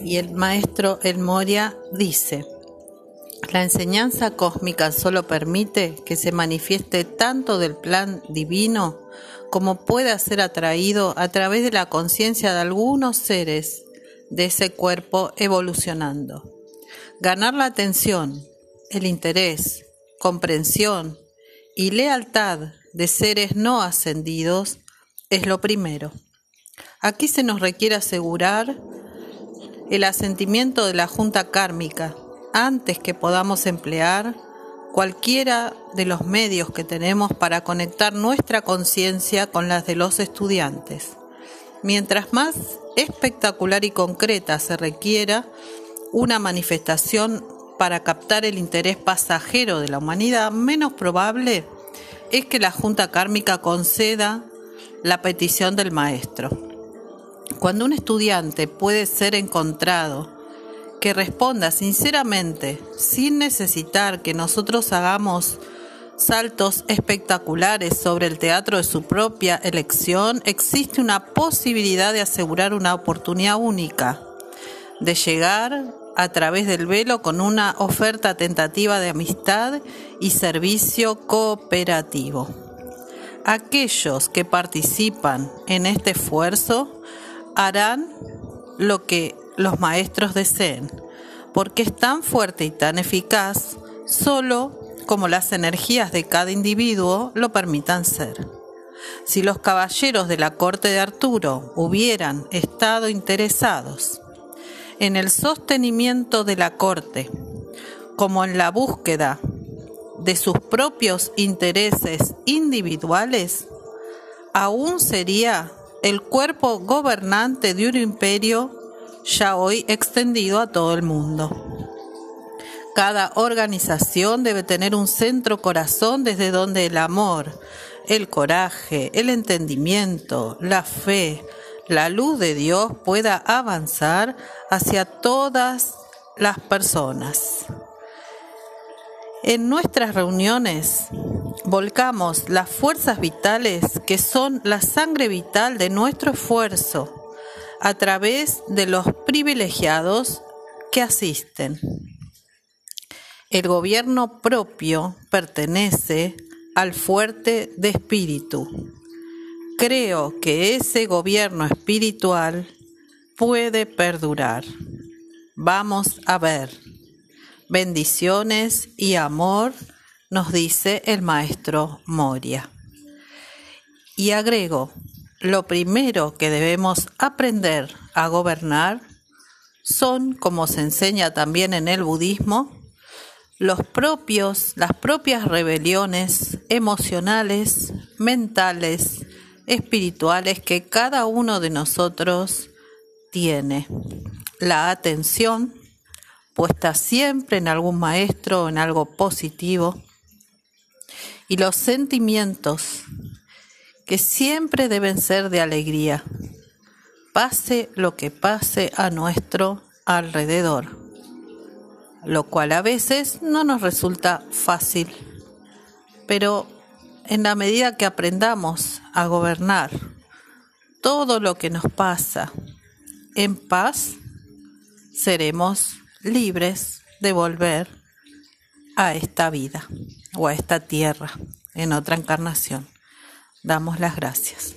Y el maestro El Moria dice, la enseñanza cósmica solo permite que se manifieste tanto del plan divino como pueda ser atraído a través de la conciencia de algunos seres de ese cuerpo evolucionando. Ganar la atención, el interés, comprensión y lealtad de seres no ascendidos es lo primero. Aquí se nos requiere asegurar el asentimiento de la junta kármica antes que podamos emplear cualquiera de los medios que tenemos para conectar nuestra conciencia con las de los estudiantes. Mientras más espectacular y concreta se requiera una manifestación para captar el interés pasajero de la humanidad, menos probable es que la Junta Kármica conceda la petición del maestro. Cuando un estudiante puede ser encontrado que responda sinceramente, sin necesitar que nosotros hagamos saltos espectaculares sobre el teatro de su propia elección, existe una posibilidad de asegurar una oportunidad única, de llegar a través del velo con una oferta tentativa de amistad y servicio cooperativo. Aquellos que participan en este esfuerzo harán lo que los maestros deseen, porque es tan fuerte y tan eficaz solo como las energías de cada individuo lo permitan ser. Si los caballeros de la corte de Arturo hubieran estado interesados en el sostenimiento de la corte, como en la búsqueda de sus propios intereses individuales, aún sería el cuerpo gobernante de un imperio ya hoy extendido a todo el mundo. Cada organización debe tener un centro corazón desde donde el amor, el coraje, el entendimiento, la fe, la luz de Dios pueda avanzar hacia todas las personas. En nuestras reuniones volcamos las fuerzas vitales que son la sangre vital de nuestro esfuerzo a través de los privilegiados que asisten. El gobierno propio pertenece al fuerte de espíritu creo que ese gobierno espiritual puede perdurar. Vamos a ver. Bendiciones y amor, nos dice el maestro Moria. Y agrego, lo primero que debemos aprender a gobernar son, como se enseña también en el budismo, los propios, las propias rebeliones emocionales, mentales, espirituales que cada uno de nosotros tiene. La atención puesta siempre en algún maestro, en algo positivo. Y los sentimientos que siempre deben ser de alegría, pase lo que pase a nuestro alrededor, lo cual a veces no nos resulta fácil, pero en la medida que aprendamos a gobernar todo lo que nos pasa en paz, seremos libres de volver a esta vida o a esta tierra en otra encarnación. Damos las gracias.